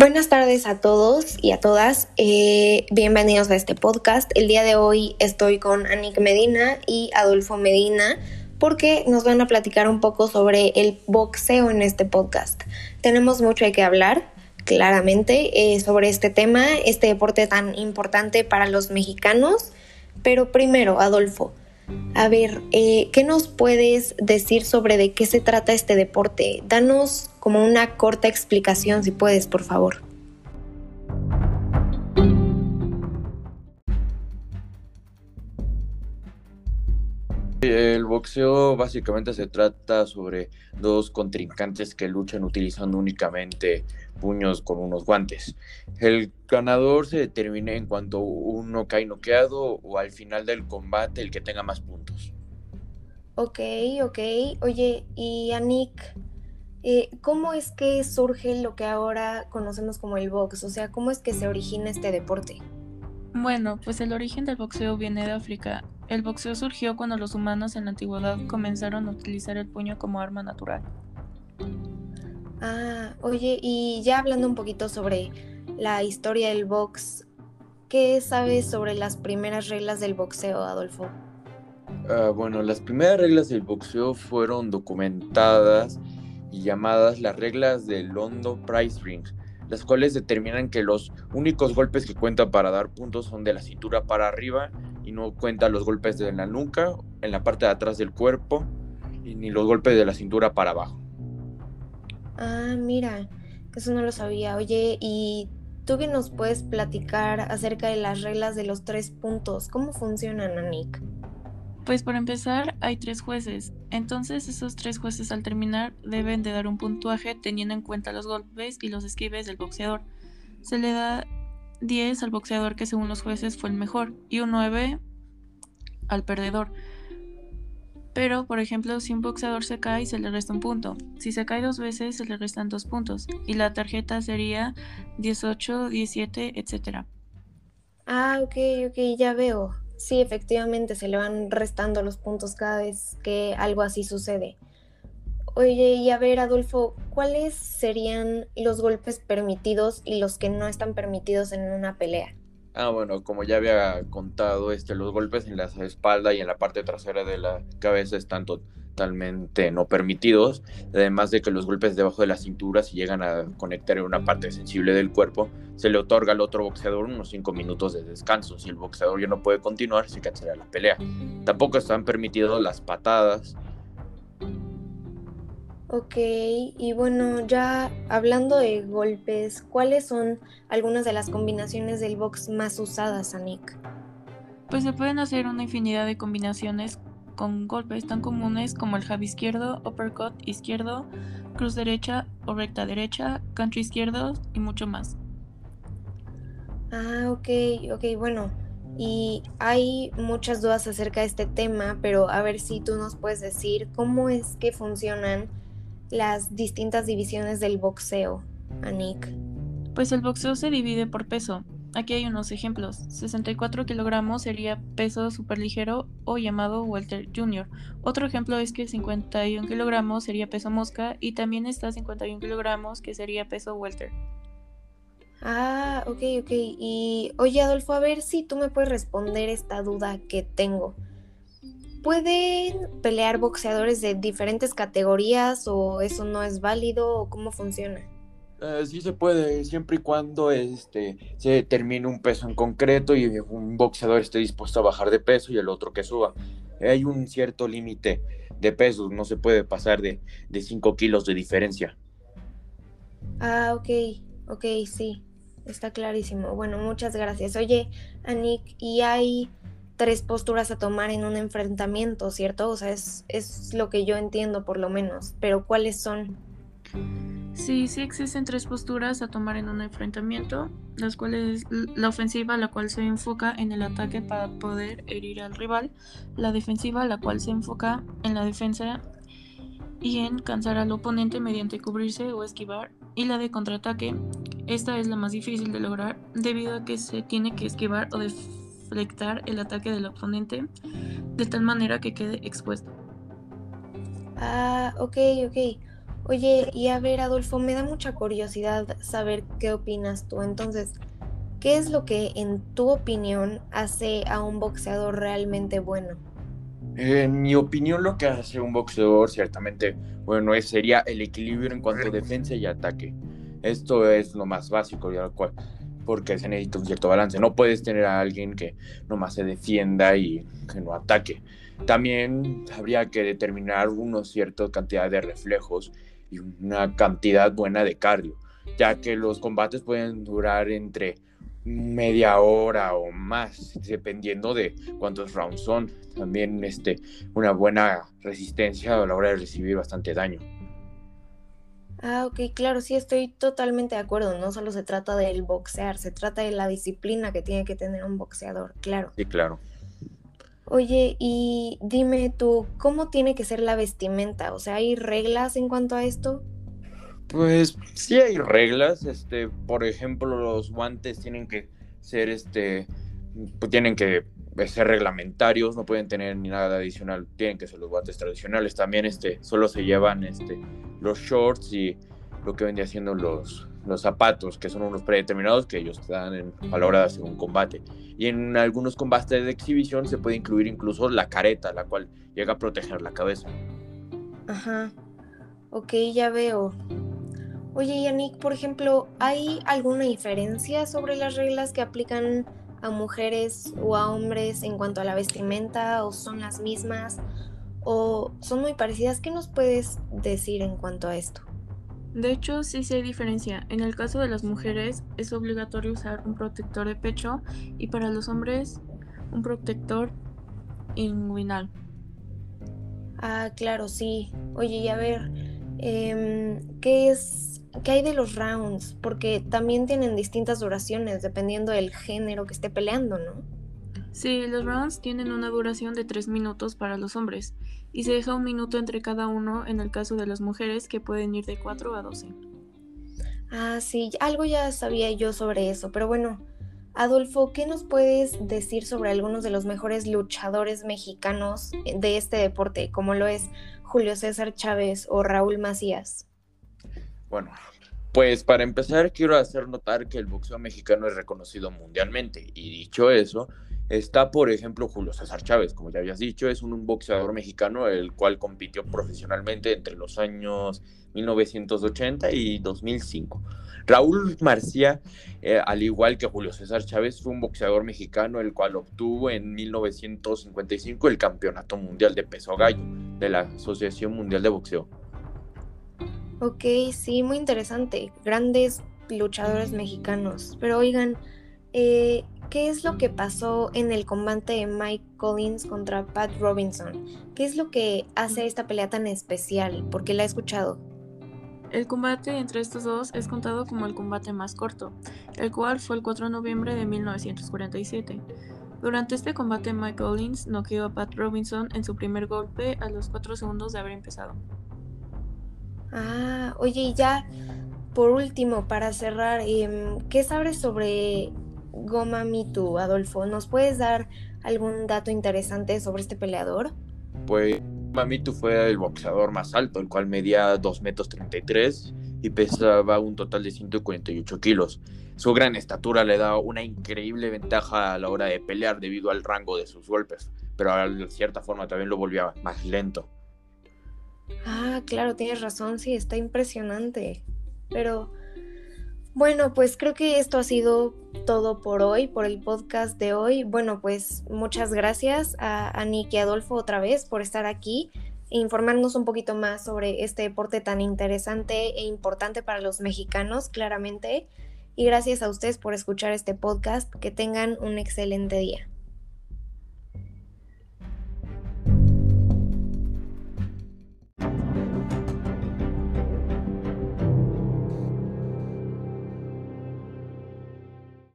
Buenas tardes a todos y a todas. Eh, bienvenidos a este podcast. El día de hoy estoy con Anik Medina y Adolfo Medina porque nos van a platicar un poco sobre el boxeo en este podcast. Tenemos mucho de qué hablar, claramente, eh, sobre este tema, este deporte tan importante para los mexicanos. Pero primero, Adolfo, a ver, eh, ¿qué nos puedes decir sobre de qué se trata este deporte? Danos como una corta explicación, si puedes, por favor. El boxeo básicamente se trata sobre dos contrincantes que luchan utilizando únicamente puños con unos guantes. El ganador se determina en cuanto uno cae noqueado o al final del combate el que tenga más puntos. Ok, ok. Oye, y Anik, eh, ¿cómo es que surge lo que ahora conocemos como el box? O sea, ¿cómo es que se origina este deporte? Bueno, pues el origen del boxeo viene de África. El boxeo surgió cuando los humanos en la antigüedad comenzaron a utilizar el puño como arma natural. Ah, oye, y ya hablando un poquito sobre la historia del box, ¿qué sabes sobre las primeras reglas del boxeo, Adolfo? Ah, bueno, las primeras reglas del boxeo fueron documentadas y llamadas las reglas del London Price Ring las cuales determinan que los únicos golpes que cuentan para dar puntos son de la cintura para arriba y no cuentan los golpes de la nuca, en la parte de atrás del cuerpo, y ni los golpes de la cintura para abajo. Ah, mira, eso no lo sabía. Oye, ¿y tú qué nos puedes platicar acerca de las reglas de los tres puntos? ¿Cómo funcionan, Anik? Pues para empezar hay tres jueces, entonces esos tres jueces al terminar deben de dar un puntuaje teniendo en cuenta los golpes y los esquives del boxeador. Se le da 10 al boxeador que según los jueces fue el mejor y un 9 al perdedor. Pero, por ejemplo, si un boxeador se cae, se le resta un punto. Si se cae dos veces, se le restan dos puntos. Y la tarjeta sería 18, 17, etc. Ah, ok, ok, ya veo. Sí, efectivamente, se le van restando los puntos cada vez que algo así sucede. Oye, y a ver, Adolfo, ¿cuáles serían los golpes permitidos y los que no están permitidos en una pelea? Ah, bueno, como ya había contado, este, los golpes en la espalda y en la parte trasera de la cabeza están totalmente no permitidos, además de que los golpes debajo de la cintura, si llegan a conectar en una parte sensible del cuerpo, se le otorga al otro boxeador unos 5 minutos de descanso. Si el boxeador ya no puede continuar, se cancela la pelea. Tampoco están permitidos las patadas. Ok, y bueno, ya hablando de golpes, ¿cuáles son algunas de las combinaciones del box más usadas, Anik? Pues se pueden hacer una infinidad de combinaciones con golpes tan comunes como el jab izquierdo, uppercut izquierdo, cruz derecha o recta derecha, country izquierdo y mucho más. Ah, ok, ok, bueno. Y hay muchas dudas acerca de este tema, pero a ver si tú nos puedes decir cómo es que funcionan las distintas divisiones del boxeo, Anik. Pues el boxeo se divide por peso. Aquí hay unos ejemplos. 64 kilogramos sería peso superligero o llamado welter junior. Otro ejemplo es que 51 kilogramos sería peso mosca y también está 51 kilogramos que sería peso welter. Ah, ok, ok. Y oye Adolfo, a ver si tú me puedes responder esta duda que tengo. ¿Pueden pelear boxeadores de diferentes categorías o eso no es válido o cómo funciona? Eh, sí se puede, siempre y cuando este, se determine un peso en concreto y un boxeador esté dispuesto a bajar de peso y el otro que suba. Hay un cierto límite de pesos, no se puede pasar de, de 5 kilos de diferencia. Ah, ok, ok, sí, está clarísimo. Bueno, muchas gracias. Oye, Anik, ¿y hay tres posturas a tomar en un enfrentamiento, cierto? O sea, es, es lo que yo entiendo por lo menos, pero ¿cuáles son? Sí, sí existen tres posturas a tomar en un enfrentamiento, las cuales la ofensiva, la cual se enfoca en el ataque para poder herir al rival, la defensiva, la cual se enfoca en la defensa y en cansar al oponente mediante cubrirse o esquivar, y la de contraataque, esta es la más difícil de lograr debido a que se tiene que esquivar o deflectar el ataque del oponente de tal manera que quede expuesto. Ah, ok, ok. Oye, y a ver, Adolfo, me da mucha curiosidad saber qué opinas tú. Entonces, ¿qué es lo que, en tu opinión, hace a un boxeador realmente bueno? En mi opinión, lo que hace un boxeador ciertamente bueno sería el equilibrio en cuanto a defensa y ataque. Esto es lo más básico, cual, porque se necesita un cierto balance. No puedes tener a alguien que nomás se defienda y que no ataque. También habría que determinar una cierta cantidad de reflejos y una cantidad buena de cardio, ya que los combates pueden durar entre media hora o más, dependiendo de cuántos rounds son. También este, una buena resistencia a la hora de recibir bastante daño. Ah, ok, claro, sí, estoy totalmente de acuerdo. No solo se trata del boxear, se trata de la disciplina que tiene que tener un boxeador, claro. Sí, claro. Oye, y dime tú, ¿cómo tiene que ser la vestimenta? O sea, ¿hay reglas en cuanto a esto? Pues sí hay reglas, este, por ejemplo, los guantes tienen que ser, este, pues tienen que ser reglamentarios, no pueden tener ni nada adicional, tienen que ser los guantes tradicionales. También, este, solo se llevan, este, los shorts y lo que vendría siendo los, los zapatos, que son unos predeterminados que ellos dan a la hora de hacer un combate. Y en algunos combates de exhibición se puede incluir incluso la careta, la cual llega a proteger la cabeza. Ajá. Ok, ya veo. Oye, Yannick, por ejemplo, ¿hay alguna diferencia sobre las reglas que aplican a mujeres o a hombres en cuanto a la vestimenta o son las mismas o son muy parecidas? ¿Qué nos puedes decir en cuanto a esto? De hecho, sí, sí hay diferencia. En el caso de las mujeres es obligatorio usar un protector de pecho y para los hombres un protector inguinal. Ah, claro, sí. Oye, y a ver, em, ¿qué es ¿qué hay de los rounds? Porque también tienen distintas duraciones dependiendo del género que esté peleando, ¿no? Sí, los rounds tienen una duración de 3 minutos para los hombres y se deja un minuto entre cada uno en el caso de las mujeres que pueden ir de 4 a 12. Ah, sí, algo ya sabía yo sobre eso, pero bueno, Adolfo, ¿qué nos puedes decir sobre algunos de los mejores luchadores mexicanos de este deporte, como lo es Julio César Chávez o Raúl Macías? Bueno, pues para empezar quiero hacer notar que el boxeo mexicano es reconocido mundialmente y dicho eso, está por ejemplo Julio César Chávez, como ya habías dicho, es un, boxeador mexicano el cual compitió profesionalmente entre los años 1980 y 2005. Raúl Marcía, eh, al igual que Julio César Chávez, fue un boxeador mexicano el cual obtuvo en 1955 el Campeonato Mundial de Peso Gallo de la Asociación Mundial de Boxeo. Ok, sí, muy interesante. Grandes luchadores mexicanos. Pero oigan, eh, ¿qué es lo que pasó en el combate de Mike Collins contra Pat Robinson? ¿Qué es lo que hace esta pelea tan especial? Porque la he escuchado. El combate entre estos dos es contado como el combate más corto, el cual fue el 4 de noviembre de 1947. Durante este combate Mike Collins noqueó a Pat Robinson en su primer golpe a los 4 segundos de haber empezado. Ah, oye, y ya por último, para cerrar, em, ¿qué sabes sobre Goma Mitu, Adolfo? ¿Nos puedes dar algún dato interesante sobre este peleador? Pues Goma Mitu fue el boxeador más alto, el cual medía 2 metros 33 y pesaba un total de 148 kilos. Su gran estatura le da una increíble ventaja a la hora de pelear debido al rango de sus golpes, pero de cierta forma también lo volvía más lento. Ah, claro, tienes razón, sí, está impresionante. Pero bueno, pues creo que esto ha sido todo por hoy, por el podcast de hoy. Bueno, pues muchas gracias a, a y Adolfo otra vez por estar aquí e informarnos un poquito más sobre este deporte tan interesante e importante para los mexicanos, claramente. Y gracias a ustedes por escuchar este podcast. Que tengan un excelente día.